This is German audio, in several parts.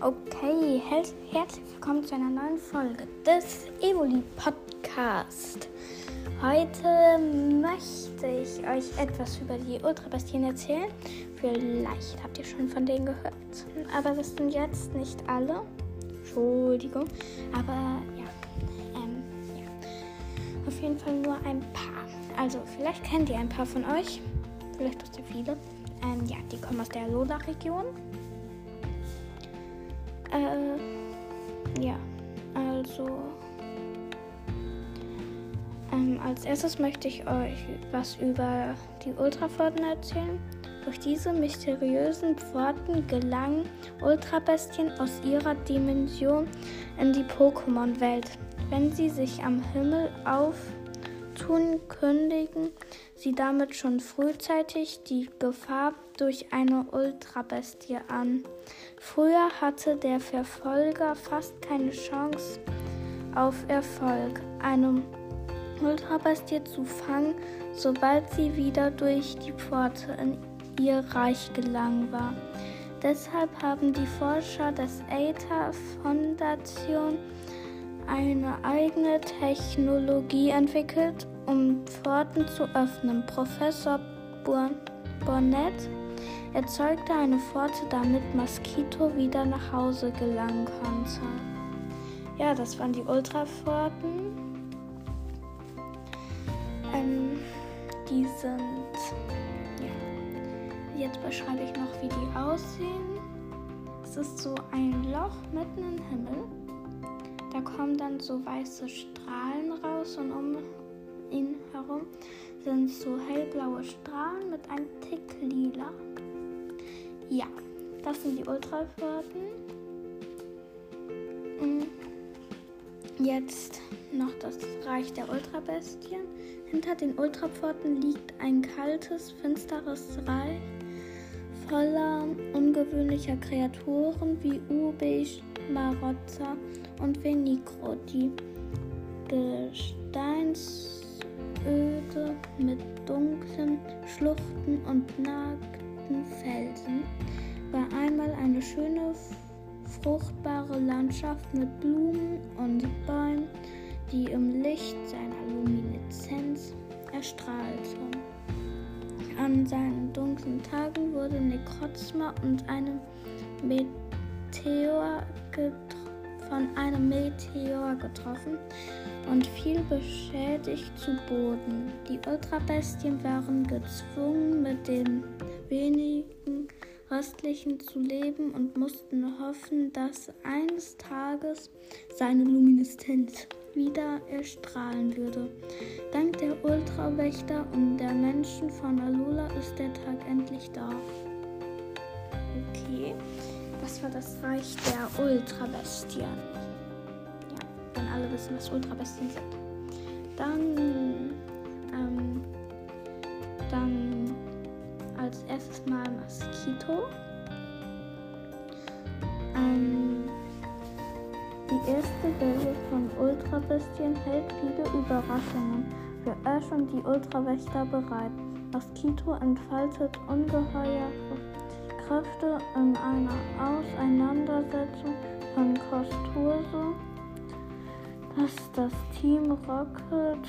Okay, herzlich willkommen zu einer neuen Folge des Evoli Podcast. Heute möchte ich euch etwas über die Ultrabestien erzählen. Vielleicht habt ihr schon von denen gehört, aber das sind jetzt nicht alle. Entschuldigung, aber ja, ähm, ja. auf jeden Fall nur ein paar. Also vielleicht kennt ihr ein paar von euch, vielleicht auch sehr viele. Ähm, ja, die kommen aus der Lola-Region. Äh, ja, also ähm, als erstes möchte ich euch was über die Ultrapforten erzählen. Durch diese mysteriösen Pforten gelangen Ultrabestien aus ihrer Dimension in die Pokémon-Welt. Wenn sie sich am Himmel auftun, kündigen sie damit schon frühzeitig die Gefahr durch eine Ultrabestie an. Früher hatte der Verfolger fast keine Chance auf Erfolg, eine Ultrabestie zu fangen, sobald sie wieder durch die Pforte in ihr Reich gelangt war. Deshalb haben die Forscher des ATA Foundation eine eigene Technologie entwickelt, um Pforten zu öffnen. Professor Bonnet erzeugte eine Pforte, damit Mosquito wieder nach Hause gelangen konnte. Ja, das waren die Ultrapforten. Ähm, die sind. Ja. Jetzt beschreibe ich noch, wie die aussehen. Es ist so ein Loch mitten im Himmel. Da kommen dann so weiße Strahlen raus und um ihn herum sind so hellblaue Strahlen mit einem Tick lila. Ja, das sind die Ultrapforten. Mm. Jetzt noch das Reich der Ultrabestien. Hinter den Ultrapforten liegt ein kaltes, finsteres Reich voller ungewöhnlicher Kreaturen wie Ubeich, Marozza und Venicro, die Gesteinsöde mit dunklen Schluchten und nackten Felsen war einmal eine schöne, fruchtbare Landschaft mit Blumen und Bäumen, die im Licht seiner Lumineszenz erstrahlten. An seinen dunklen Tagen wurde Nekrozma und einem Meteor von einem Meteor getroffen und fiel beschädigt zu Boden. Die Ultrabestien waren gezwungen, mit den wenigen Restlichen zu leben und mussten hoffen, dass eines Tages seine Lumineszenz wieder erstrahlen würde. Dank der Ultrawächter und der Menschen von Alola ist der Tag endlich da. Okay, das war das Reich der Ultrabestien. Ja, wenn alle wissen, was Ultrabestien sind. Dann, ähm, dann als erstes mal Mosquito. Ähm, die erste Welle von Ultrabestien hält viele Überraschungen für Ash und die Ultrawächter bereit. Mosquito entfaltet ungeheure Kräfte in einer Auseinandersetzung von Kosturso, dass das Team Rocket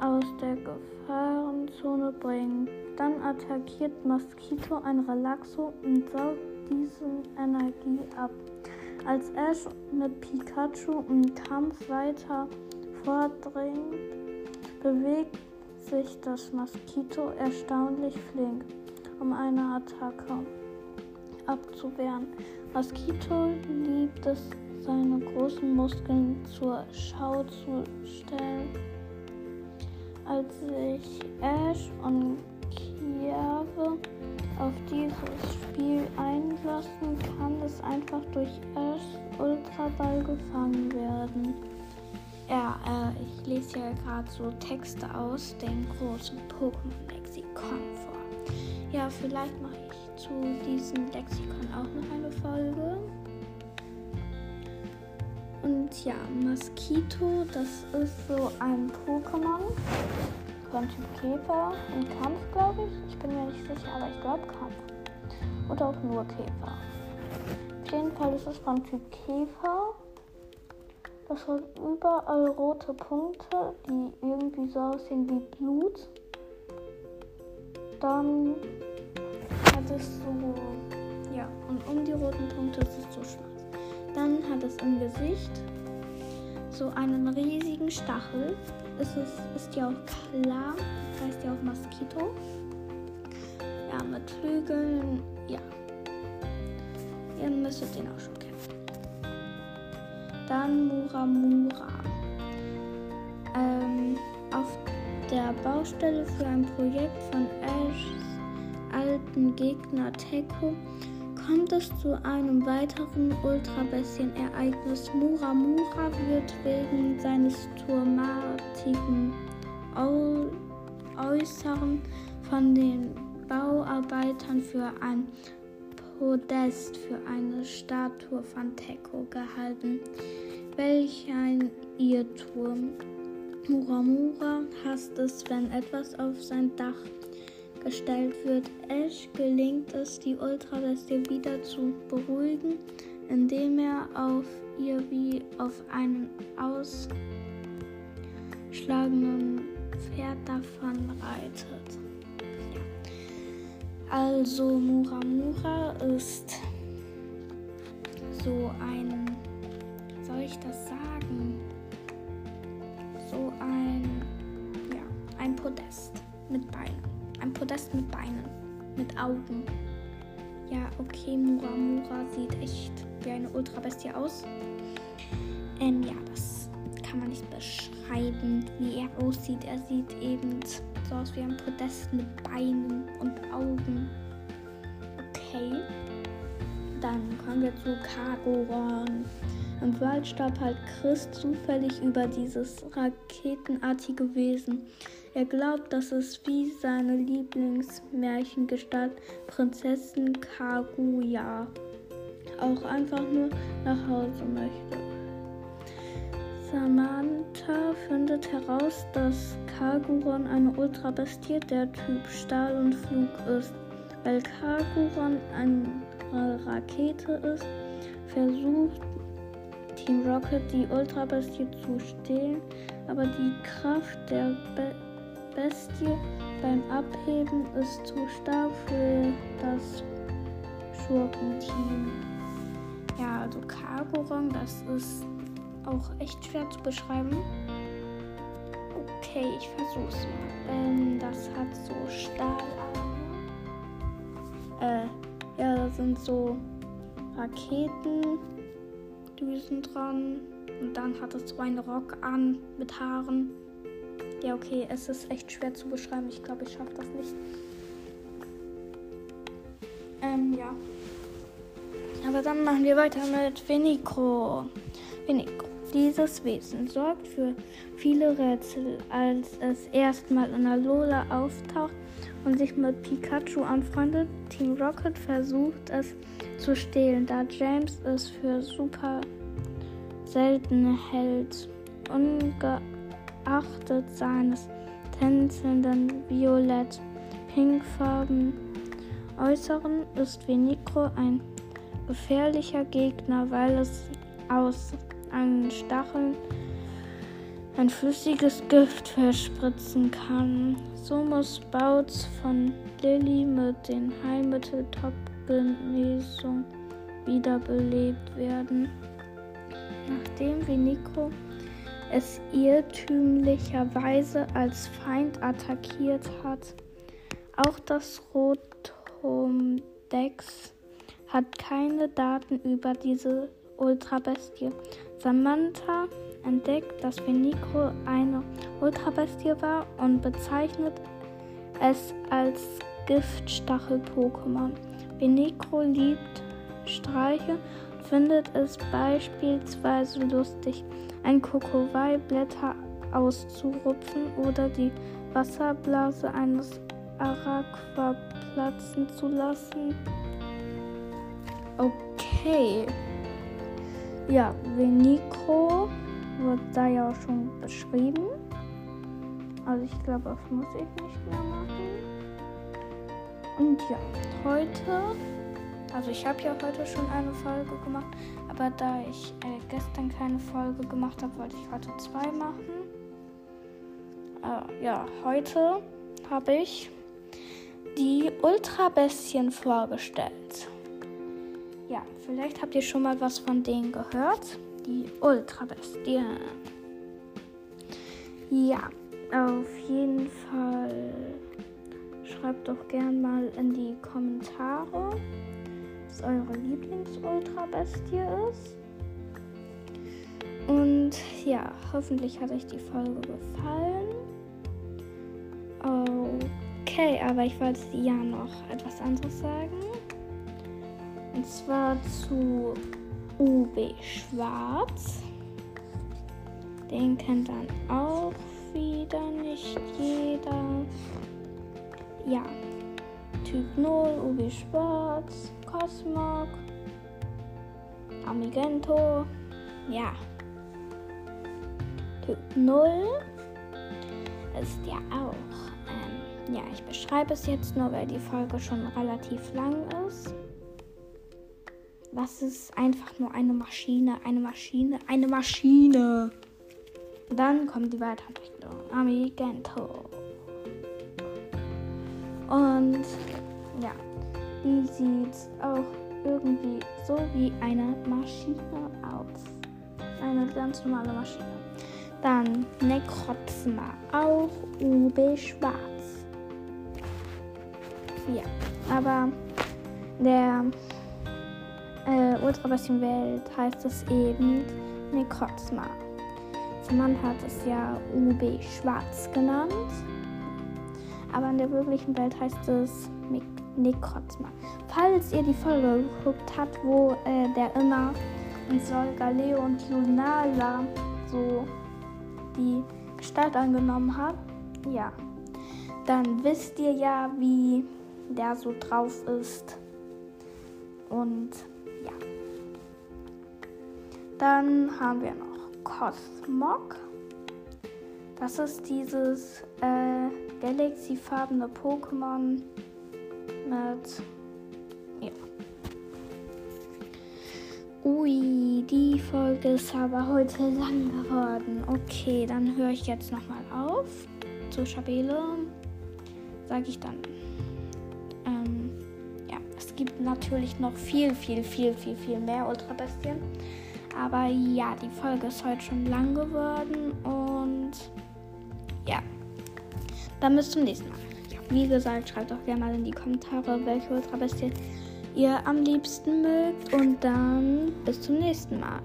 aus der Gefahrenzone bringt. Dann attackiert Mosquito ein Relaxo und saugt diese Energie ab. Als Ash mit Pikachu im Kampf weiter vordringt, bewegt sich das Mosquito erstaunlich flink, um eine Attacke abzuwehren. Mosquito liebt es, seine großen Muskeln zur Schau zu stellen. Als sich Ash und Kiave auf dieses Spiel einlassen, kann es einfach durch Ultraball gefangen werden. Ja, äh, ich lese ja gerade so Texte aus dem großen Pokémon-Lexikon vor. Ja, vielleicht mache ich zu diesem Lexikon auch noch eine Folge. Und ja, Mosquito, das ist so ein Pokémon von Typ Käfer im Kampf, glaube ich. Ich bin mir nicht sicher, aber ich glaube Kampf. Oder auch nur Käfer. Auf jeden Fall ist es von Typ Käfer. Das hat überall rote Punkte, die irgendwie so aussehen wie Blut. Dann hat es so, ja, und um die roten Punkte ist es so schwarz. Dann hat es im Gesicht so einen riesigen Stachel. Es ist, ist ja auch klar, das heißt ja auch Moskito. Ja, mit Flügeln, ja. Ihr müsstet den auch schon kennen. Dann Muramura. Ähm, auf der Baustelle für ein Projekt von Ashs alten Gegner Teko kommt es zu einem weiteren Ultrabestien-Ereignis. Muramura wird wegen seines turmartigen Äußeren von den Bauarbeitern für ein Podest für eine Statue von Teko gehalten. Welch ein Irrtum. Muramura hasst es, wenn etwas auf sein Dach gestellt wird. Ash gelingt es, die Ultrabestie wieder zu beruhigen, indem er auf ihr wie auf einem ausschlagenden Pferd davon reitet. Also Muramura ist so ein, soll ich das sagen? So ein, ja, ein Podest mit Beinen. Ein Podest mit Beinen, mit Augen. Ja, okay, Muramura sieht echt wie eine Ultrabestie aus. Ähm, ja, das kann man nicht beschreiben, wie er aussieht. Er sieht eben so aus wie ein Podest mit Beinen und Augen. Okay. Dann kommen wir zu Kagoron. Im Wald starb halt Chris zufällig über dieses raketenartige Wesen. Er glaubt, dass es wie seine Lieblingsmärchengestalt Prinzessin Kaguya auch einfach nur nach Hause möchte. Samantha findet heraus, dass Kaguron eine Ultrabestie der Typ Stahl und Flug ist. Weil Kaguron eine Rakete ist, versucht Team Rocket die Ultrabestie zu stehlen, aber die Kraft der Be Bestie beim Abheben ist zu stark für das Schurkenteam. Ja, also Kaguron, das ist auch echt schwer zu beschreiben. Okay, ich versuch's mal. Ähm, das hat so Stahlarme. Äh, ja, da sind so Raketendüsen dran. Und dann hat es so einen Rock an mit Haaren. Ja, okay, es ist echt schwer zu beschreiben. Ich glaube, ich schaffe das nicht. Ähm, ja. Aber dann machen wir weiter mit Venicro. Venicro. Dieses Wesen sorgt für viele Rätsel, als es erstmal in Alola auftaucht und sich mit Pikachu anfreundet. Team Rocket versucht es zu stehlen, da James es für super selten hält. Ungeachtet seines tänzelnden violett-pinkfarben Äußeren ist Venicro ein gefährlicher Gegner, weil es aus an Stacheln ein flüssiges Gift verspritzen kann. So muss Bautz von Lilly mit den Heilmittel Top-Genesung wiederbelebt werden. Nachdem Vinico es irrtümlicherweise als Feind attackiert hat. Auch das Rotom-Dex hat keine Daten über diese Ultrabestie. Samantha entdeckt, dass Venico eine Ultrabestie war und bezeichnet es als Giftstachel-Pokémon. Venico liebt Streiche, findet es beispielsweise lustig, ein Kokowai-Blätter auszurupfen oder die Wasserblase eines Araqua platzen zu lassen. Okay. Ja, Venico wird da ja auch schon beschrieben. Also ich glaube, das muss ich nicht mehr machen. Und ja, heute Also ich habe ja heute schon eine Folge gemacht, aber da ich äh, gestern keine Folge gemacht habe, wollte ich heute zwei machen. Äh, ja, heute habe ich die Ultrabestien vorgestellt. Ja, vielleicht habt ihr schon mal was von denen gehört. Die Ultrabestien. Ja, auf jeden Fall schreibt doch gern mal in die Kommentare, was eure Lieblings-Ultrabestie ist. Und ja, hoffentlich hat euch die Folge gefallen. Okay, aber ich wollte ja noch etwas anderes sagen. Und zwar zu UB Schwarz. Den kennt dann auch wieder nicht jeder. Ja. Typ 0, UB Schwarz, Cosmog, Amigento. Ja. Typ 0 ist ja auch. Ähm, ja, ich beschreibe es jetzt nur, weil die Folge schon relativ lang ist. Was ist einfach nur eine Maschine, eine Maschine, eine Maschine. Dann kommt die Weiterentwicklung. Amigento. Und ja, die sieht auch irgendwie so wie eine Maschine aus. Eine ganz normale Maschine. Dann Necrozma, auch UB schwarz. Ja, aber der äh, Ultrabastion-Welt heißt es eben Necrozma. Man hat es ja UB schwarz genannt. Aber in der wirklichen Welt heißt es Necrozma. Falls ihr die Folge geguckt habt, wo äh, der immer in Sol, Galeo und Lunala so die Gestalt angenommen hat, ja, dann wisst ihr ja, wie der so drauf ist. Und ja. Dann haben wir noch Cosmog. Das ist dieses äh, Galaxy-farbene Pokémon mit. Ja. Ui, die Folge ist aber heute lang geworden. Okay, dann höre ich jetzt nochmal auf. Zu Schabele sage ich dann. Ähm, ja, es gibt natürlich noch viel, viel, viel, viel, viel mehr Ultrabestien. Aber ja, die Folge ist heute schon lang geworden und ja, dann bis zum nächsten Mal. Wie gesagt, schreibt auch gerne mal in die Kommentare, welche Ultrabestie ihr am liebsten mögt und dann bis zum nächsten Mal.